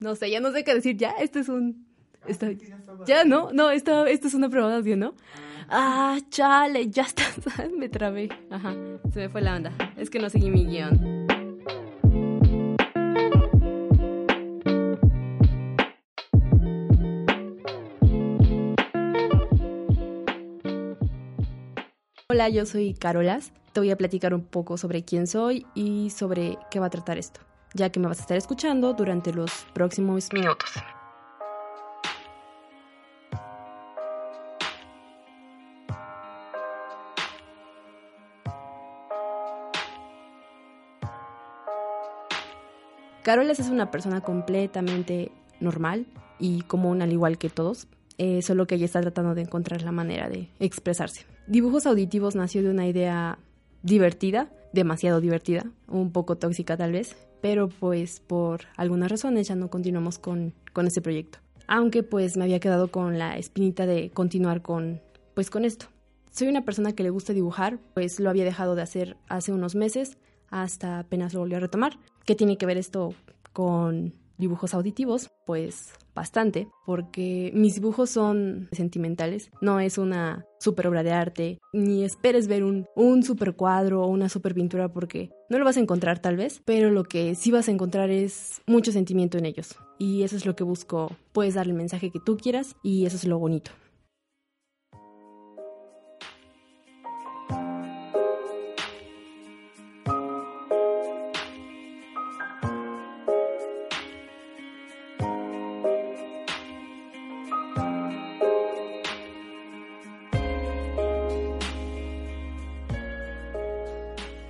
No sé, ya no sé qué decir. Ya, esto es un. ya no, no, esto, esto es una aprobación, ¿no? Ah, chale, ya está. me trabé. Ajá, se me fue la onda. Es que no seguí mi guion. Hola, yo soy Carolas. Te voy a platicar un poco sobre quién soy y sobre qué va a tratar esto, ya que me vas a estar escuchando durante los próximos minutos. Carolas es una persona completamente normal y común al igual que todos, eh, solo que ella está tratando de encontrar la manera de expresarse. Dibujos auditivos nació de una idea divertida, demasiado divertida, un poco tóxica tal vez, pero pues por algunas razones ya no continuamos con, con este proyecto. Aunque pues me había quedado con la espinita de continuar con, pues con esto. Soy una persona que le gusta dibujar, pues lo había dejado de hacer hace unos meses, hasta apenas lo volví a retomar. ¿Qué tiene que ver esto con dibujos auditivos? Pues bastante, porque mis dibujos son sentimentales, no es una super obra de arte, ni esperes ver un, un super cuadro o una super pintura porque no lo vas a encontrar tal vez, pero lo que sí vas a encontrar es mucho sentimiento en ellos. Y eso es lo que busco, puedes darle el mensaje que tú quieras y eso es lo bonito.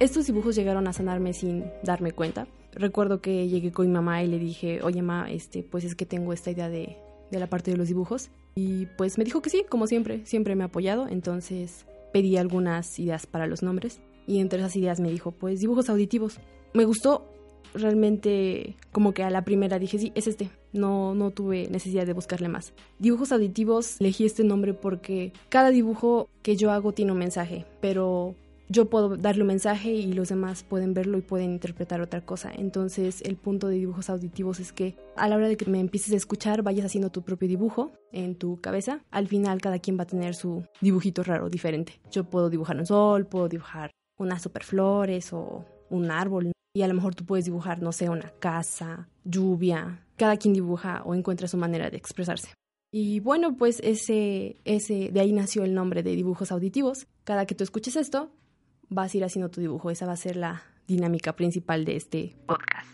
Estos dibujos llegaron a sanarme sin darme cuenta. Recuerdo que llegué con mi mamá y le dije, oye mamá, este, pues es que tengo esta idea de, de la parte de los dibujos. Y pues me dijo que sí, como siempre, siempre me ha apoyado. Entonces pedí algunas ideas para los nombres. Y entre esas ideas me dijo, pues dibujos auditivos. Me gustó realmente como que a la primera dije, sí, es este. No, no tuve necesidad de buscarle más. Dibujos auditivos, elegí este nombre porque cada dibujo que yo hago tiene un mensaje, pero yo puedo darle un mensaje y los demás pueden verlo y pueden interpretar otra cosa. Entonces el punto de dibujos auditivos es que a la hora de que me empieces a escuchar vayas haciendo tu propio dibujo en tu cabeza. Al final cada quien va a tener su dibujito raro, diferente. Yo puedo dibujar un sol, puedo dibujar unas superflores o un árbol. Y a lo mejor tú puedes dibujar, no sé, una casa, lluvia. Cada quien dibuja o encuentra su manera de expresarse. Y bueno, pues ese, ese, de ahí nació el nombre de dibujos auditivos. Cada que tú escuches esto, vas a ir haciendo tu dibujo. Esa va a ser la dinámica principal de este podcast.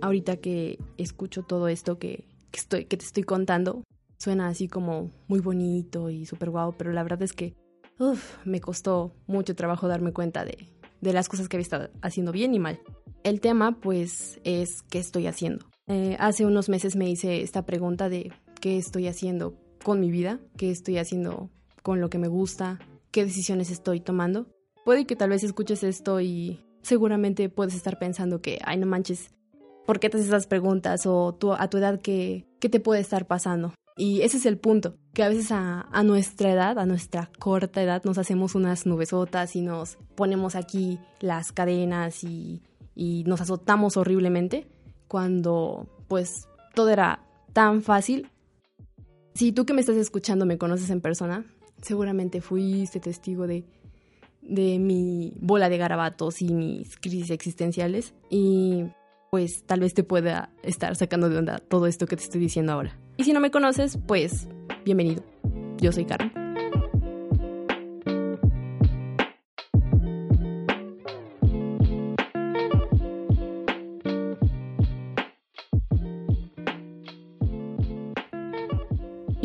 Ahorita que escucho todo esto que, estoy, que te estoy contando, suena así como muy bonito y súper guau, pero la verdad es que me costó mucho trabajo darme cuenta de, de las cosas que había estado haciendo bien y mal. El tema, pues, es qué estoy haciendo. Eh, hace unos meses me hice esta pregunta de qué estoy haciendo con mi vida, qué estoy haciendo con lo que me gusta, qué decisiones estoy tomando. Puede que tal vez escuches esto y seguramente puedes estar pensando que, ay, no manches, ¿por qué te haces esas preguntas? O tú, a tu edad, ¿qué, ¿qué te puede estar pasando? Y ese es el punto, que a veces a, a, nuestra edad, a nuestra corta edad, nos hacemos unas nubesotas y nos ponemos aquí las cadenas y y nos azotamos horriblemente cuando pues todo era tan fácil. Si tú que me estás escuchando me conoces en persona, seguramente fuiste testigo de, de mi bola de garabatos y mis crisis existenciales y pues tal vez te pueda estar sacando de onda todo esto que te estoy diciendo ahora. Y si no me conoces, pues bienvenido. Yo soy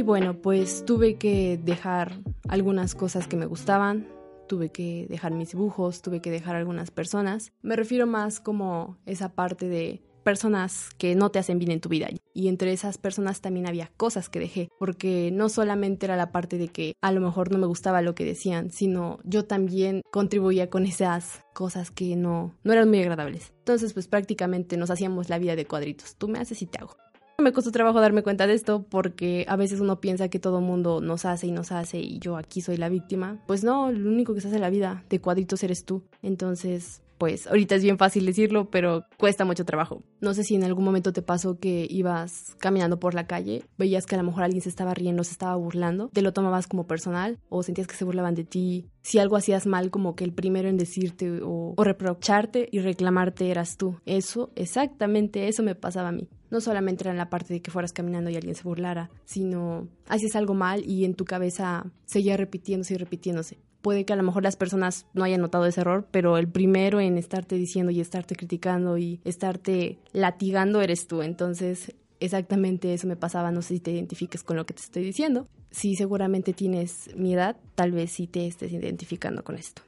Karen. bueno, pues tuve que dejar algunas cosas que me gustaban, tuve que dejar mis dibujos, tuve que dejar algunas personas. Me refiero más como esa parte de personas que no te hacen bien en tu vida. Y entre esas personas también había cosas que dejé, porque no solamente era la parte de que a lo mejor no me gustaba lo que decían, sino yo también contribuía con esas cosas que no, no eran muy agradables. Entonces, pues prácticamente nos hacíamos la vida de cuadritos. Tú me haces y te hago. Me costó trabajo darme cuenta de esto porque a veces uno piensa que todo mundo nos hace y nos hace y yo aquí soy la víctima. Pues no, lo único que se hace en la vida de cuadritos eres tú. Entonces, pues ahorita es bien fácil decirlo, pero cuesta mucho trabajo. No sé si en algún momento te pasó que ibas caminando por la calle, veías que a lo mejor alguien se estaba riendo, se estaba burlando, te lo tomabas como personal o sentías que se burlaban de ti. Si algo hacías mal, como que el primero en decirte o, reprocharte y reclamarte eras tú. Eso, exactamente eso me pasaba a mí no solamente era en la parte de que fueras caminando y alguien se burlara, sino haces algo mal y en tu cabeza seguía repitiéndose y repitiéndose. Puede que a lo mejor las personas no hayan notado ese error, pero el primero en estarte diciendo y estarte criticando y estarte latigando eres tú. Entonces, exactamente eso me pasaba. No sé si te identifiques con lo que te estoy diciendo. Si seguramente tienes mi edad, tal vez sí te estés identificando con esto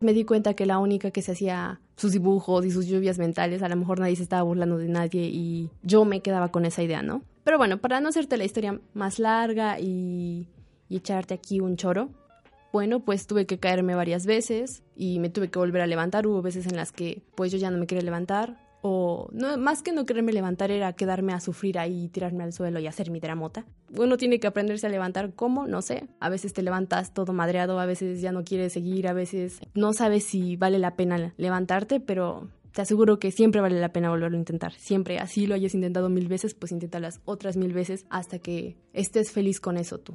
me di cuenta que la única que se hacía sus dibujos y sus lluvias mentales, a lo mejor nadie se estaba burlando de nadie y yo me quedaba con esa idea, ¿no? Pero bueno, para no hacerte la historia más larga y, y echarte aquí un choro, bueno, pues tuve que caerme varias veces y me tuve que volver a levantar. Hubo veces en las que pues yo ya no me quería levantar o no, más que no quererme levantar era quedarme a sufrir ahí, tirarme al suelo y hacer mi dramota. Uno tiene que aprenderse a levantar, ¿cómo? No sé. A veces te levantas todo madreado, a veces ya no quieres seguir, a veces no sabes si vale la pena levantarte, pero te aseguro que siempre vale la pena volverlo a intentar. Siempre, así lo hayas intentado mil veces, pues las otras mil veces hasta que estés feliz con eso tú.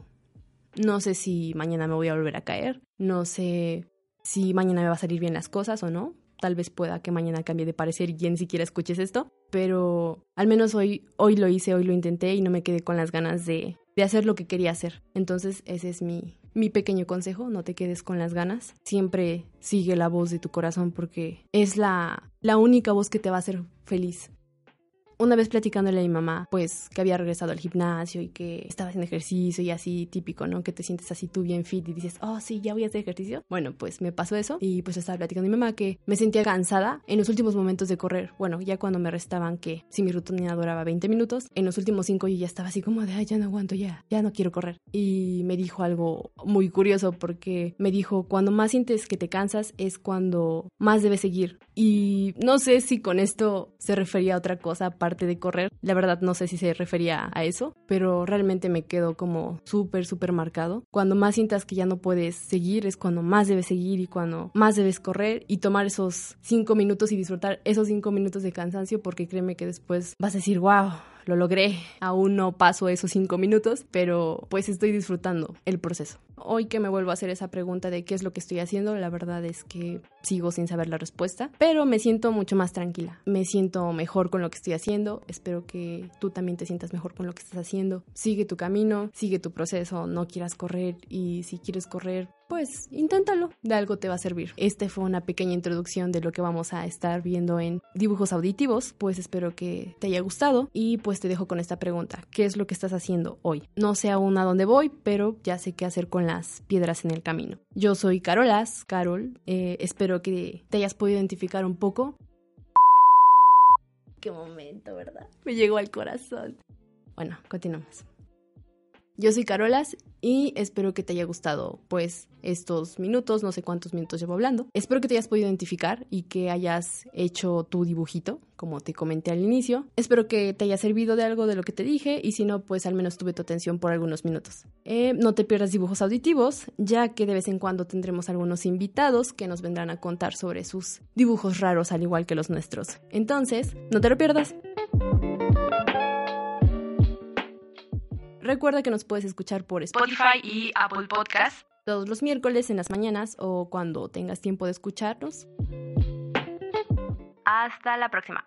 No sé si mañana me voy a volver a caer, no sé si mañana me va a salir bien las cosas o no, tal vez pueda que mañana cambie de parecer y ni siquiera escuches esto, pero al menos hoy, hoy lo hice, hoy lo intenté y no me quedé con las ganas de, de hacer lo que quería hacer. Entonces ese es mi, mi pequeño consejo, no te quedes con las ganas, siempre sigue la voz de tu corazón porque es la, la única voz que te va a hacer feliz una vez platicándole a mi mamá, pues que había regresado al gimnasio y que estaba haciendo ejercicio y así típico, ¿no? Que te sientes así tú bien fit y dices, oh sí, ya voy a hacer ejercicio. Bueno, pues me pasó eso y pues estaba platicando a mi mamá que me sentía cansada en los últimos momentos de correr. Bueno, ya cuando me restaban que si mi rutina duraba 20 minutos, en los últimos 5 yo ya estaba así como de, ay, ya no aguanto, ya, ya no quiero correr. Y me dijo algo muy curioso porque me dijo, cuando más sientes que te cansas es cuando más debes seguir. Y no sé si con esto se refería a otra cosa aparte de correr. La verdad no sé si se refería a eso, pero realmente me quedó como súper, súper marcado. Cuando más sientas que ya no puedes seguir es cuando más debes seguir y cuando más debes correr y tomar esos cinco minutos y disfrutar esos cinco minutos de cansancio porque créeme que después vas a decir, wow, lo logré. Aún no paso esos cinco minutos, pero pues estoy disfrutando el proceso. Hoy que me vuelvo a hacer esa pregunta de qué es lo que estoy haciendo, la verdad es que sigo sin saber la respuesta, pero me siento mucho más tranquila. Me siento mejor con lo que estoy haciendo. Espero que tú también te sientas mejor con lo que estás haciendo. Sigue tu camino, sigue tu proceso, no quieras correr y si quieres correr, pues inténtalo, de algo te va a servir. Esta fue una pequeña introducción de lo que vamos a estar viendo en dibujos auditivos, pues espero que te haya gustado y pues te dejo con esta pregunta, ¿qué es lo que estás haciendo hoy? No sé aún a dónde voy, pero ya sé qué hacer con las piedras en el camino. Yo soy Carolas, Carol, eh, espero que te hayas podido identificar un poco. Qué momento, ¿verdad? Me llegó al corazón. Bueno, continuamos. Yo soy Carolas y espero que te haya gustado pues estos minutos, no sé cuántos minutos llevo hablando. Espero que te hayas podido identificar y que hayas hecho tu dibujito, como te comenté al inicio. Espero que te haya servido de algo de lo que te dije y si no, pues al menos tuve tu atención por algunos minutos. Eh, no te pierdas dibujos auditivos, ya que de vez en cuando tendremos algunos invitados que nos vendrán a contar sobre sus dibujos raros al igual que los nuestros. Entonces, no te lo pierdas. Recuerda que nos puedes escuchar por Spotify y Apple Podcast todos los miércoles en las mañanas o cuando tengas tiempo de escucharnos. Hasta la próxima.